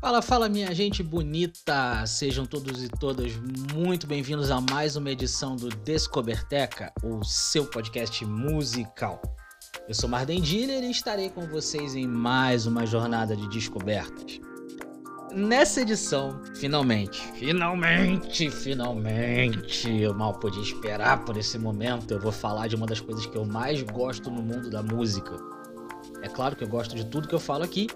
Fala, fala, minha gente bonita! Sejam todos e todas muito bem-vindos a mais uma edição do Descoberteca, o seu podcast musical. Eu sou Marden Diller e estarei com vocês em mais uma jornada de descobertas. Nessa edição, finalmente, finalmente, finalmente, eu mal podia esperar por esse momento, eu vou falar de uma das coisas que eu mais gosto no mundo da música. É claro que eu gosto de tudo que eu falo aqui,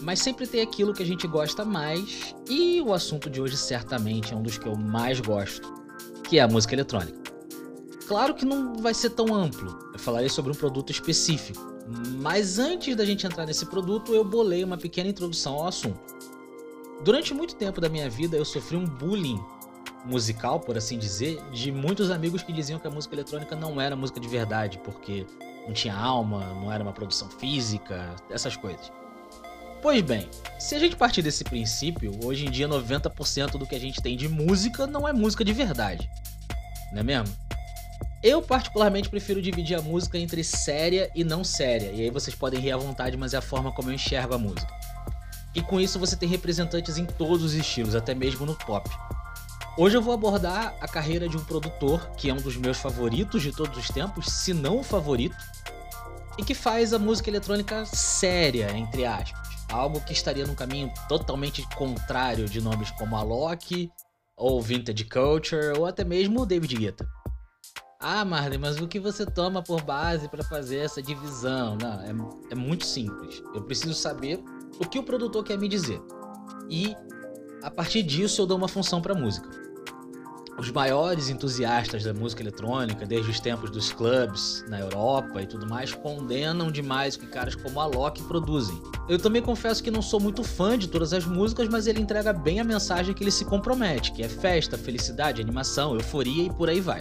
mas sempre tem aquilo que a gente gosta mais, e o assunto de hoje certamente é um dos que eu mais gosto, que é a música eletrônica. Claro que não vai ser tão amplo, eu falarei sobre um produto específico, mas antes da gente entrar nesse produto, eu bolei uma pequena introdução ao assunto. Durante muito tempo da minha vida eu sofri um bullying musical, por assim dizer, de muitos amigos que diziam que a música eletrônica não era música de verdade, porque não tinha alma, não era uma produção física, essas coisas. Pois bem, se a gente partir desse princípio, hoje em dia 90% do que a gente tem de música não é música de verdade. Não é mesmo? Eu particularmente prefiro dividir a música entre séria e não séria, e aí vocês podem rir à vontade, mas é a forma como eu enxergo a música. E com isso você tem representantes em todos os estilos, até mesmo no pop. Hoje eu vou abordar a carreira de um produtor que é um dos meus favoritos de todos os tempos, se não o favorito, e que faz a música eletrônica séria, entre aspas. Algo que estaria num caminho totalmente contrário de nomes como Alok, ou Vintage Culture, ou até mesmo David Guetta. Ah, Marley, mas o que você toma por base para fazer essa divisão? Não, é, é muito simples. Eu preciso saber o que o produtor quer me dizer. E a partir disso eu dou uma função para a música. Os maiores entusiastas da música eletrônica, desde os tempos dos clubs na Europa e tudo mais, condenam demais o que caras como a Loki produzem. Eu também confesso que não sou muito fã de todas as músicas, mas ele entrega bem a mensagem que ele se compromete, que é festa, felicidade, animação, euforia e por aí vai.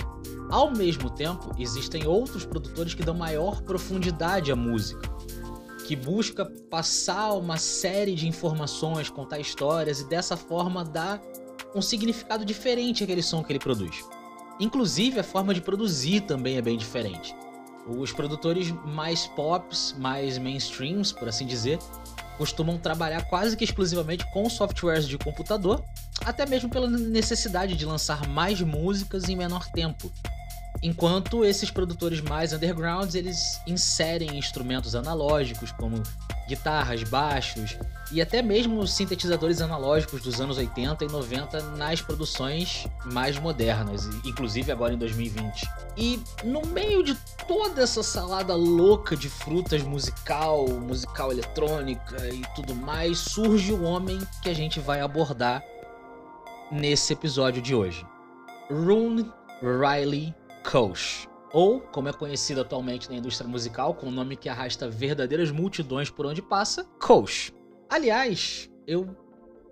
Ao mesmo tempo, existem outros produtores que dão maior profundidade à música, que busca passar uma série de informações, contar histórias e dessa forma dar um significado diferente àquele som que ele produz. Inclusive, a forma de produzir também é bem diferente. Os produtores mais pops, mais mainstreams, por assim dizer, costumam trabalhar quase que exclusivamente com softwares de computador, até mesmo pela necessidade de lançar mais músicas em menor tempo, Enquanto esses produtores mais undergrounds, eles inserem instrumentos analógicos como guitarras, baixos e até mesmo sintetizadores analógicos dos anos 80 e 90 nas produções mais modernas, inclusive agora em 2020. E no meio de toda essa salada louca de frutas musical, musical eletrônica e tudo mais, surge o homem que a gente vai abordar nesse episódio de hoje. Rune Riley Koch, ou como é conhecido atualmente na indústria musical, com o um nome que arrasta verdadeiras multidões por onde passa, Koch. Aliás, eu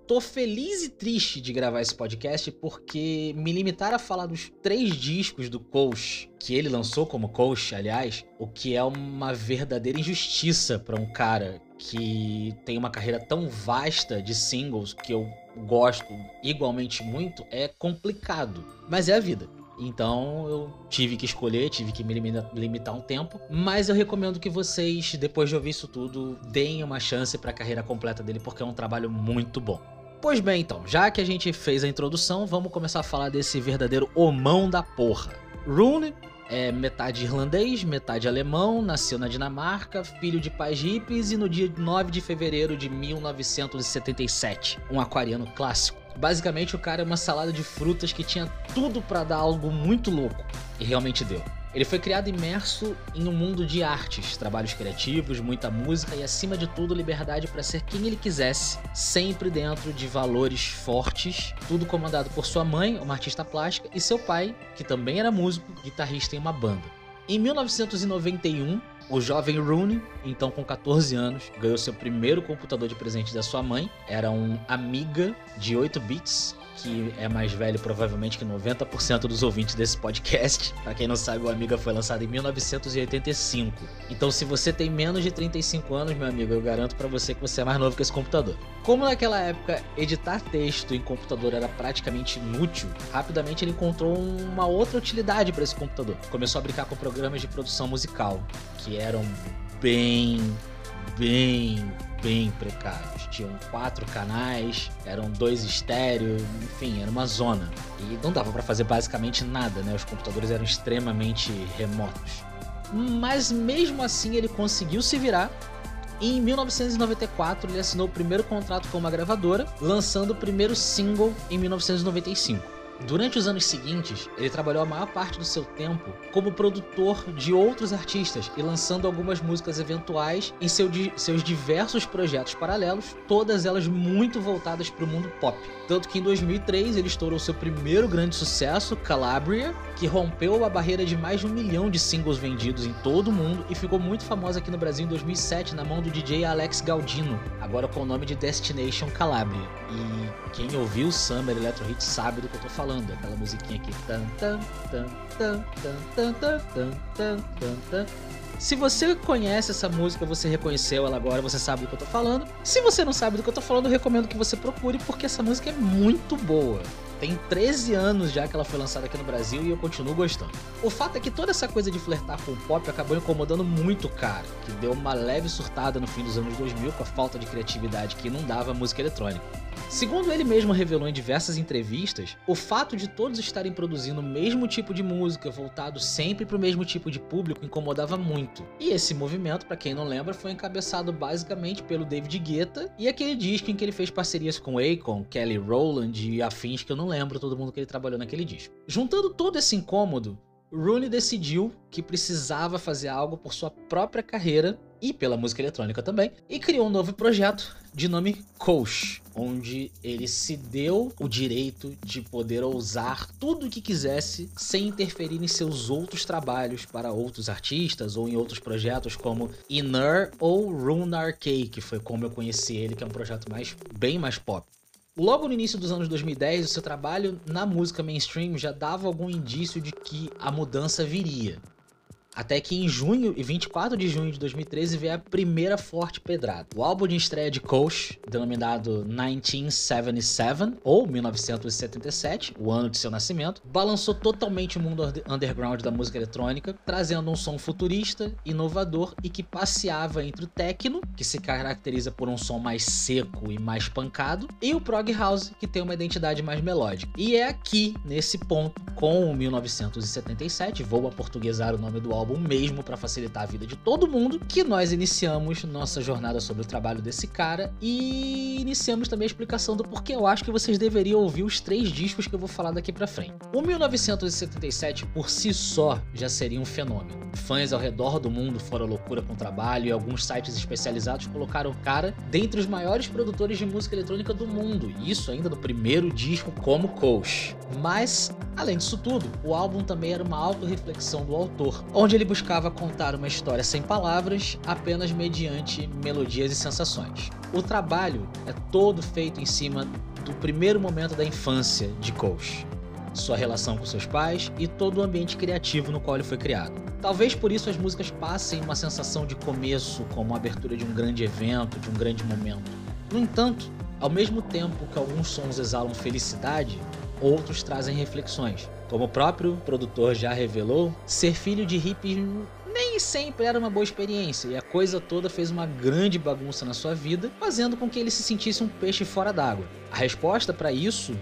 tô feliz e triste de gravar esse podcast porque me limitar a falar dos três discos do Koch, que ele lançou como Koch, aliás, o que é uma verdadeira injustiça para um cara que tem uma carreira tão vasta de singles que eu gosto igualmente muito, é complicado. Mas é a vida. Então eu tive que escolher, tive que me limitar um tempo. Mas eu recomendo que vocês, depois de ouvir isso tudo, deem uma chance para a carreira completa dele, porque é um trabalho muito bom. Pois bem, então, já que a gente fez a introdução, vamos começar a falar desse verdadeiro homão da porra. Rune é metade irlandês, metade alemão, nasceu na Dinamarca, filho de pais hippies e no dia 9 de fevereiro de 1977, um aquariano clássico. Basicamente, o cara é uma salada de frutas que tinha tudo para dar algo muito louco. E realmente deu. Ele foi criado imerso em um mundo de artes, trabalhos criativos, muita música e, acima de tudo, liberdade para ser quem ele quisesse, sempre dentro de valores fortes, tudo comandado por sua mãe, uma artista plástica, e seu pai, que também era músico, guitarrista em uma banda. Em 1991, o jovem Rooney, então com 14 anos, ganhou seu primeiro computador de presente da sua mãe. Era um Amiga de 8 bits que é mais velho provavelmente que 90% dos ouvintes desse podcast. Para quem não sabe, o Amiga foi lançado em 1985. Então, se você tem menos de 35 anos, meu amigo, eu garanto para você que você é mais novo que esse computador. Como naquela época editar texto em computador era praticamente inútil, rapidamente ele encontrou uma outra utilidade para esse computador. Começou a brincar com programas de produção musical, que eram bem, bem bem precários. Tinham quatro canais, eram dois estéreo, enfim, era uma zona. E não dava para fazer basicamente nada, né? Os computadores eram extremamente remotos. Mas mesmo assim ele conseguiu se virar e em 1994 ele assinou o primeiro contrato com uma gravadora, lançando o primeiro single em 1995. Durante os anos seguintes, ele trabalhou a maior parte do seu tempo como produtor de outros artistas e lançando algumas músicas eventuais em seu seus diversos projetos paralelos, todas elas muito voltadas para o mundo pop. Tanto que em 2003 ele estourou seu primeiro grande sucesso, Calabria, que rompeu a barreira de mais de um milhão de singles vendidos em todo o mundo e ficou muito famosa aqui no Brasil em 2007 na mão do DJ Alex Galdino, agora com o nome de Destination Calabria. E quem ouviu o Summer Electro Hit sabe do que eu tô falando falando, aquela musiquinha aqui. Tan, tan, tan, tan, tan, tan, tan, tan, tan. Se você conhece essa música, você reconheceu ela agora, você sabe do que eu tô falando. Se você não sabe do que eu tô falando, eu recomendo que você procure, porque essa música é muito boa. Tem 13 anos já que ela foi lançada aqui no Brasil e eu continuo gostando. O fato é que toda essa coisa de flertar com o pop acabou incomodando muito o cara, que deu uma leve surtada no fim dos anos 2000 com a falta de criatividade que inundava a música eletrônica. Segundo ele mesmo revelou em diversas entrevistas, o fato de todos estarem produzindo o mesmo tipo de música, voltado sempre para o mesmo tipo de público, incomodava muito. E esse movimento, para quem não lembra, foi encabeçado basicamente pelo David Guetta e aquele disco em que ele fez parcerias com Akon, Kelly Rowland e afins que eu não lembro todo mundo que ele trabalhou naquele disco. Juntando todo esse incômodo, Rooney decidiu que precisava fazer algo por sua própria carreira e pela música eletrônica também, e criou um novo projeto de nome Coach, onde ele se deu o direito de poder ousar tudo o que quisesse sem interferir em seus outros trabalhos para outros artistas ou em outros projetos como Inner ou Runar K, que foi como eu conheci ele, que é um projeto mais bem mais pop. Logo no início dos anos 2010, o seu trabalho na música mainstream já dava algum indício de que a mudança viria. Até que em junho e 24 de junho de 2013 veio a primeira forte pedrada. O álbum de estreia de Coach, denominado 1977 ou 1977, o ano de seu nascimento, balançou totalmente o mundo underground da música eletrônica, trazendo um som futurista, inovador e que passeava entre o techno, que se caracteriza por um som mais seco e mais pancado, e o prog house, que tem uma identidade mais melódica. E é aqui, nesse ponto, com o 1977, vou aportuguesar o nome do álbum álbum mesmo para facilitar a vida de todo mundo, que nós iniciamos nossa jornada sobre o trabalho desse cara e iniciamos também a explicação do porquê eu acho que vocês deveriam ouvir os três discos que eu vou falar daqui para frente. O 1977 por si só já seria um fenômeno. Fãs ao redor do mundo foram loucura com o trabalho e alguns sites especializados colocaram o cara dentre os maiores produtores de música eletrônica do mundo, isso ainda no primeiro disco como coach. Mas, além disso tudo, o álbum também era uma autorreflexão do autor, onde ele buscava contar uma história sem palavras, apenas mediante melodias e sensações. O trabalho é todo feito em cima do primeiro momento da infância de Coach, sua relação com seus pais e todo o ambiente criativo no qual ele foi criado. Talvez por isso as músicas passem uma sensação de começo, como a abertura de um grande evento, de um grande momento. No entanto, ao mesmo tempo que alguns sons exalam felicidade, outros trazem reflexões. Como o próprio produtor já revelou, ser filho de hippies nem sempre era uma boa experiência e a coisa toda fez uma grande bagunça na sua vida, fazendo com que ele se sentisse um peixe fora d'água. A resposta para isso,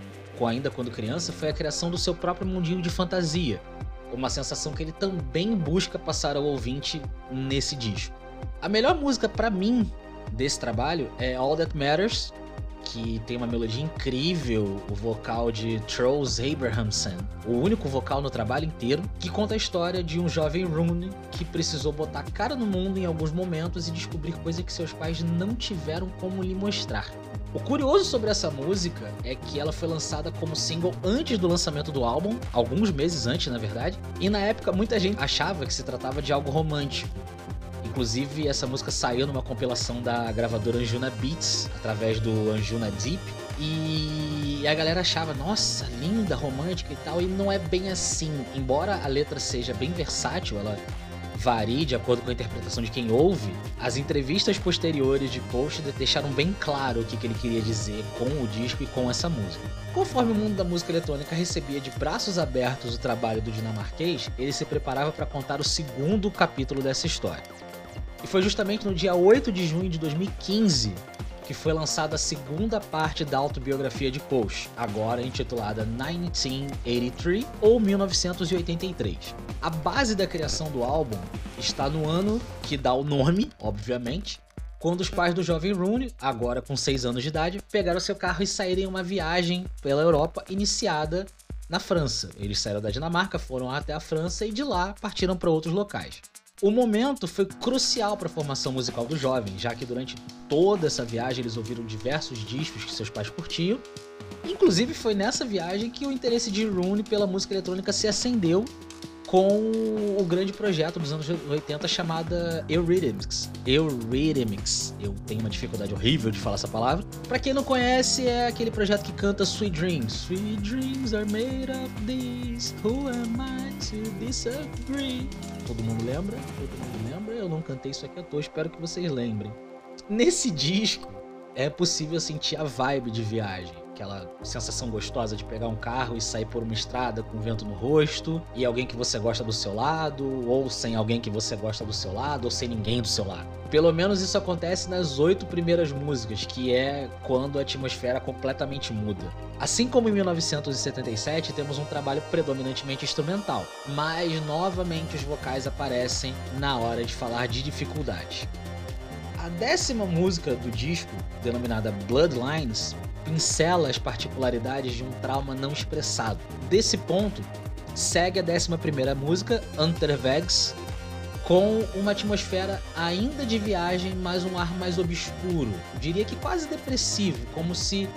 ainda quando criança, foi a criação do seu próprio mundinho de fantasia, uma sensação que ele também busca passar ao ouvinte nesse disco. A melhor música para mim desse trabalho é All That Matters, que tem uma melodia incrível, o vocal de Charles Abrahamson, o único vocal no trabalho inteiro, que conta a história de um jovem Rooney que precisou botar cara no mundo em alguns momentos e descobrir coisas que seus pais não tiveram como lhe mostrar. O curioso sobre essa música é que ela foi lançada como single antes do lançamento do álbum, alguns meses antes, na verdade, e na época muita gente achava que se tratava de algo romântico. Inclusive, essa música saiu numa compilação da gravadora Anjuna Beats, através do Anjuna Deep. E a galera achava, nossa, linda, romântica e tal, e não é bem assim. Embora a letra seja bem versátil, ela varie de acordo com a interpretação de quem ouve, as entrevistas posteriores de Post deixaram bem claro o que, que ele queria dizer com o disco e com essa música. Conforme o mundo da música eletrônica recebia de braços abertos o trabalho do dinamarquês, ele se preparava para contar o segundo capítulo dessa história. E foi justamente no dia 8 de junho de 2015 que foi lançada a segunda parte da autobiografia de Post, agora intitulada 1983 ou 1983. A base da criação do álbum está no ano que dá o nome, obviamente, quando os pais do jovem Rooney, agora com 6 anos de idade, pegaram seu carro e saíram em uma viagem pela Europa iniciada na França. Eles saíram da Dinamarca, foram até a França e de lá partiram para outros locais. O momento foi crucial para a formação musical do jovem, já que durante toda essa viagem eles ouviram diversos discos que seus pais curtiam. Inclusive foi nessa viagem que o interesse de Rooney pela música eletrônica se acendeu com o grande projeto dos anos 80 chamada Eurythmics. Eurythmics. Eu tenho uma dificuldade horrível de falar essa palavra. Para quem não conhece, é aquele projeto que canta Sweet Dreams. Sweet dreams are made of these. Who am I to disagree? Todo mundo lembra? Todo mundo lembra? Eu não cantei isso aqui à toa, espero que vocês lembrem. Nesse disco é possível sentir a vibe de viagem aquela sensação gostosa de pegar um carro e sair por uma estrada com vento no rosto e alguém que você gosta do seu lado, ou sem alguém que você gosta do seu lado, ou sem ninguém do seu lado. Pelo menos isso acontece nas oito primeiras músicas, que é quando a atmosfera completamente muda. Assim como em 1977, temos um trabalho predominantemente instrumental, mas novamente os vocais aparecem na hora de falar de dificuldade. A décima música do disco, denominada Bloodlines, pincela as particularidades de um trauma não expressado. Desse ponto, segue a 11 música, Unterwegs, com uma atmosfera ainda de viagem, mas um ar mais obscuro. diria que quase depressivo, como se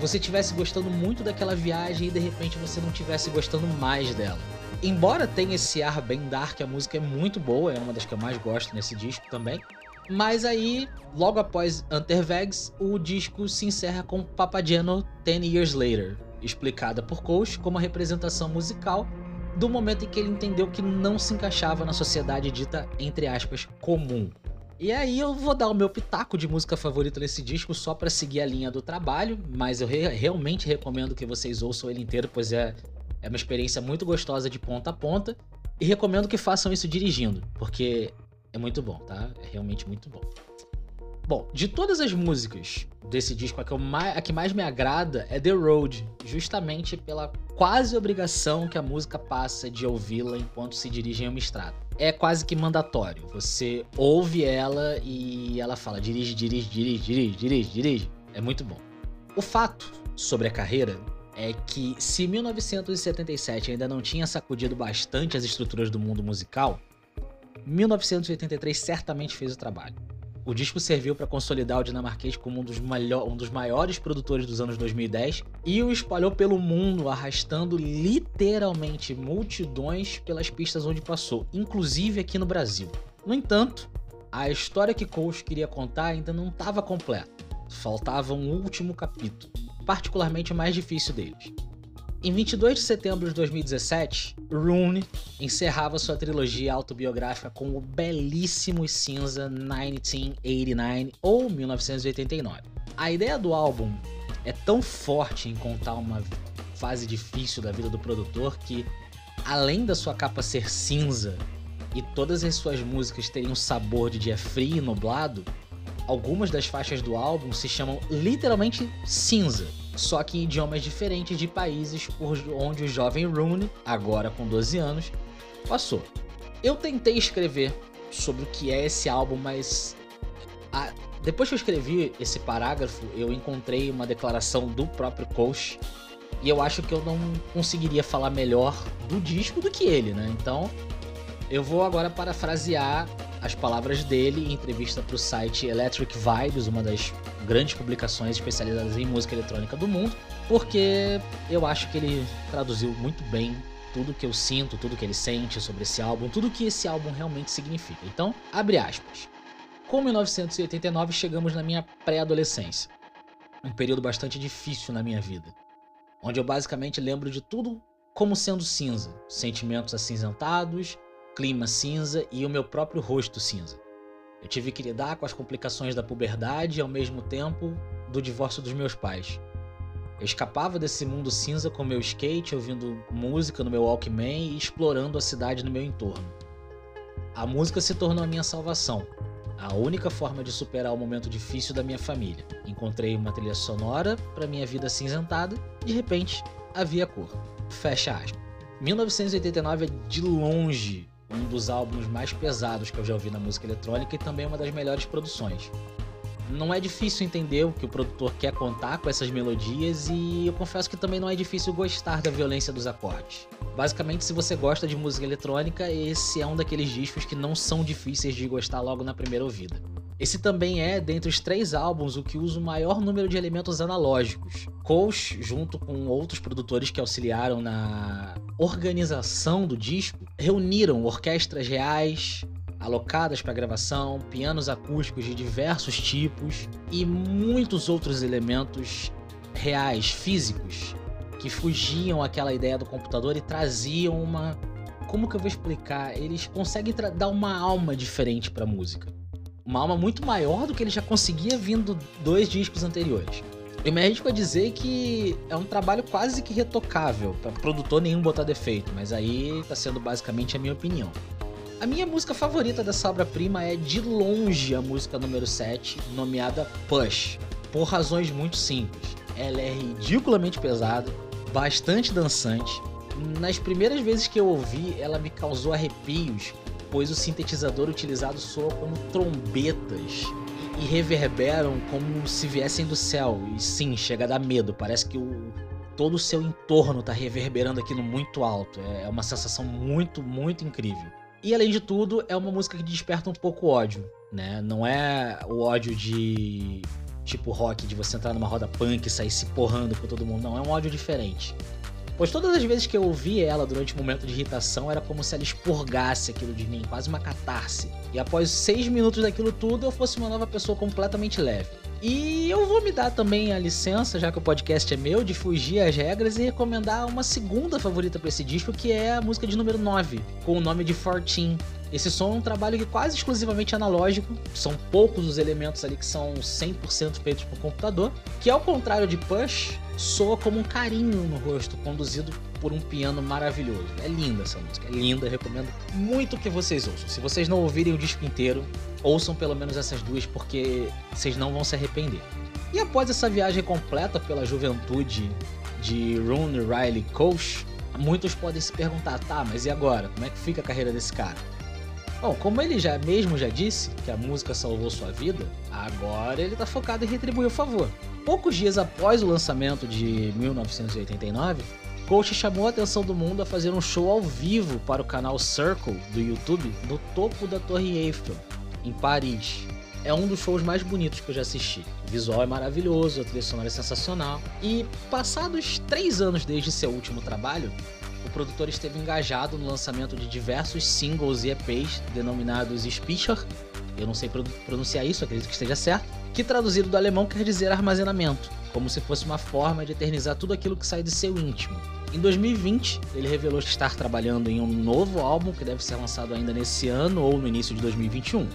você estivesse gostando muito daquela viagem e de repente você não estivesse gostando mais dela. Embora tenha esse ar bem dark, a música é muito boa, é uma das que eu mais gosto nesse disco também. Mas aí, logo após Unterwegs, o disco se encerra com Papageno Ten Years Later, explicada por Coach como a representação musical do momento em que ele entendeu que não se encaixava na sociedade dita, entre aspas, comum. E aí eu vou dar o meu pitaco de música favorita nesse disco só para seguir a linha do trabalho, mas eu re realmente recomendo que vocês ouçam ele inteiro, pois é, é uma experiência muito gostosa de ponta a ponta. E recomendo que façam isso dirigindo, porque é muito bom, tá? É realmente muito bom. Bom, de todas as músicas desse disco, a que, mais, a que mais me agrada é The Road, justamente pela quase obrigação que a música passa de ouvi-la enquanto se dirige em uma estrada. É quase que mandatório. Você ouve ela e ela fala: dirige, dirige, dirige, dirige, dirige, dirige. É muito bom. O fato sobre a carreira é que se 1977 ainda não tinha sacudido bastante as estruturas do mundo musical, 1983 certamente fez o trabalho. O disco serviu para consolidar o dinamarquês como um dos, um dos, maiores produtores dos anos 2010 e o espalhou pelo mundo, arrastando literalmente multidões pelas pistas onde passou, inclusive aqui no Brasil. No entanto, a história que Coach queria contar ainda não estava completa. Faltava um último capítulo, particularmente o mais difícil deles. Em 22 de setembro de 2017, Rune encerrava sua trilogia autobiográfica com o belíssimo cinza 1989 ou 1989. A ideia do álbum é tão forte em contar uma fase difícil da vida do produtor que, além da sua capa ser cinza e todas as suas músicas terem um sabor de dia frio e nublado, algumas das faixas do álbum se chamam literalmente cinza só que em idiomas diferentes de países onde o jovem Rooney, agora com 12 anos, passou. Eu tentei escrever sobre o que é esse álbum, mas a... depois que eu escrevi esse parágrafo, eu encontrei uma declaração do próprio Coach e eu acho que eu não conseguiria falar melhor do disco do que ele, né? Então, eu vou agora parafrasear as palavras dele em entrevista para o site Electric Vibes, uma das grandes publicações especializadas em música eletrônica do mundo, porque eu acho que ele traduziu muito bem tudo que eu sinto, tudo que ele sente sobre esse álbum, tudo que esse álbum realmente significa. Então, abre aspas. Com 1989 chegamos na minha pré-adolescência, um período bastante difícil na minha vida, onde eu basicamente lembro de tudo como sendo cinza, sentimentos acinzentados, clima cinza e o meu próprio rosto cinza. Eu tive que lidar com as complicações da puberdade e ao mesmo tempo do divórcio dos meus pais. Eu escapava desse mundo cinza com meu skate, ouvindo música no meu Walkman e explorando a cidade no meu entorno. A música se tornou a minha salvação. a única forma de superar o momento difícil da minha família. Encontrei uma trilha sonora para minha vida cinzentada, de repente havia cor. Fecha aspas. 1989 é de longe um dos álbuns mais pesados que eu já ouvi na música eletrônica e também uma das melhores produções. Não é difícil entender o que o produtor quer contar com essas melodias e eu confesso que também não é difícil gostar da violência dos acordes. Basicamente, se você gosta de música eletrônica, esse é um daqueles discos que não são difíceis de gostar logo na primeira ouvida. Esse também é, dentre os três álbuns, o que usa o maior número de elementos analógicos. Coach, junto com outros produtores que auxiliaram na organização do disco, reuniram orquestras reais, alocadas para gravação, pianos acústicos de diversos tipos e muitos outros elementos reais, físicos, que fugiam aquela ideia do computador e traziam uma. Como que eu vou explicar? Eles conseguem dar uma alma diferente para a música. Uma alma muito maior do que ele já conseguia vindo dois discos anteriores. Eu me arrisco a dizer que é um trabalho quase que retocável, para produtor nenhum botar defeito, mas aí tá sendo basicamente a minha opinião. A minha música favorita dessa obra-prima é de longe a música número 7, nomeada Push, por razões muito simples. Ela é ridiculamente pesada, bastante dançante. Nas primeiras vezes que eu ouvi, ela me causou arrepios, pois o sintetizador utilizado soa como trombetas e reverberam como se viessem do céu. E sim, chega a dar medo. Parece que o, todo o seu entorno está reverberando aqui no muito alto. É uma sensação muito, muito incrível. E além de tudo, é uma música que desperta um pouco ódio, né? Não é o ódio de tipo rock, de você entrar numa roda punk e sair se porrando com todo mundo. Não, é um ódio diferente. Pois todas as vezes que eu ouvi ela durante um momento de irritação, era como se ela expurgasse aquilo de mim, quase uma catarse. E após seis minutos daquilo tudo, eu fosse uma nova pessoa completamente leve. E eu vou me dar também a licença, já que o podcast é meu, de fugir às regras e recomendar uma segunda favorita para esse disco, que é a música de número 9, com o nome de 14. Esse som é um trabalho que quase exclusivamente analógico, são poucos os elementos ali que são 100% feitos por computador, que ao contrário de Push, soa como um carinho no rosto, conduzido por um piano maravilhoso. É linda essa música, é linda, recomendo muito que vocês ouçam. Se vocês não ouvirem o disco inteiro, ouçam pelo menos essas duas, porque vocês não vão se arrepender. E após essa viagem completa pela juventude de Rooney Riley Coach, muitos podem se perguntar, tá, mas e agora? Como é que fica a carreira desse cara? Bom, como ele já mesmo já disse que a música salvou sua vida, agora ele está focado em retribuir o favor. Poucos dias após o lançamento de 1989, Coach chamou a atenção do mundo a fazer um show ao vivo para o canal Circle do YouTube no topo da Torre Eiffel, em Paris. É um dos shows mais bonitos que eu já assisti. O visual é maravilhoso, a trilha sonora é sensacional. E passados três anos desde seu último trabalho, o produtor esteve engajado no lançamento de diversos singles e EPs denominados Speecher, eu não sei pronunciar isso, acredito que esteja certo, que traduzido do alemão quer dizer armazenamento, como se fosse uma forma de eternizar tudo aquilo que sai de seu íntimo. Em 2020, ele revelou estar trabalhando em um novo álbum que deve ser lançado ainda nesse ano ou no início de 2021.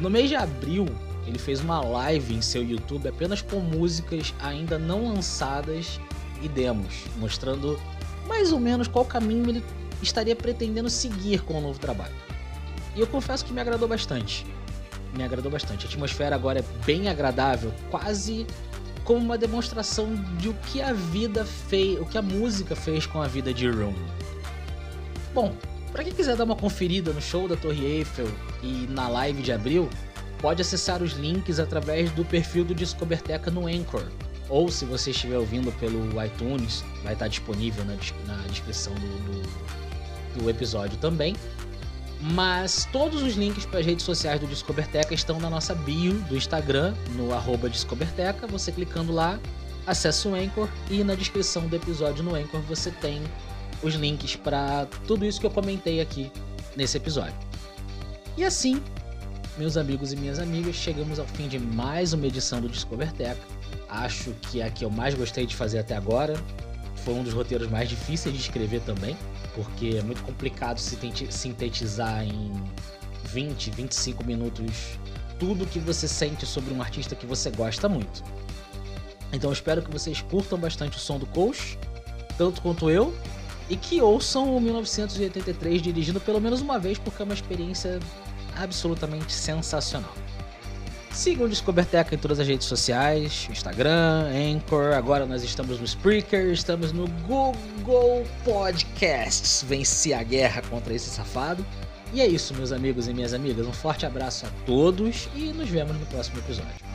No mês de abril, ele fez uma live em seu YouTube apenas com músicas ainda não lançadas e demos, mostrando mais ou menos qual caminho ele estaria pretendendo seguir com o novo trabalho. E eu confesso que me agradou bastante. Me agradou bastante. A atmosfera agora é bem agradável, quase como uma demonstração de o que a vida fez, o que a música fez com a vida de Room. Bom, para quem quiser dar uma conferida no show da Torre Eiffel e na live de abril, pode acessar os links através do perfil do Descoberteca no Anchor. Ou se você estiver ouvindo pelo iTunes, vai estar disponível na, na descrição do, do, do episódio também. Mas todos os links para as redes sociais do Descoberteca estão na nossa bio do Instagram, no Descoberteca. Você clicando lá, acessa o Anchor e na descrição do episódio no Anchor você tem os links para tudo isso que eu comentei aqui nesse episódio. E assim, meus amigos e minhas amigas, chegamos ao fim de mais uma edição do Descoberteca. Acho que é a que eu mais gostei de fazer até agora. Foi um dos roteiros mais difíceis de escrever também porque é muito complicado sintetizar em 20, 25 minutos tudo que você sente sobre um artista que você gosta muito. Então espero que vocês curtam bastante o som do Coach, tanto quanto eu, e que ouçam o 1983 dirigindo pelo menos uma vez, porque é uma experiência absolutamente sensacional. Sigam o Descoberteca em todas as redes sociais, Instagram, Anchor, agora nós estamos no Spreaker, estamos no Google Podcasts. Venci a guerra contra esse safado. E é isso, meus amigos e minhas amigas. Um forte abraço a todos e nos vemos no próximo episódio.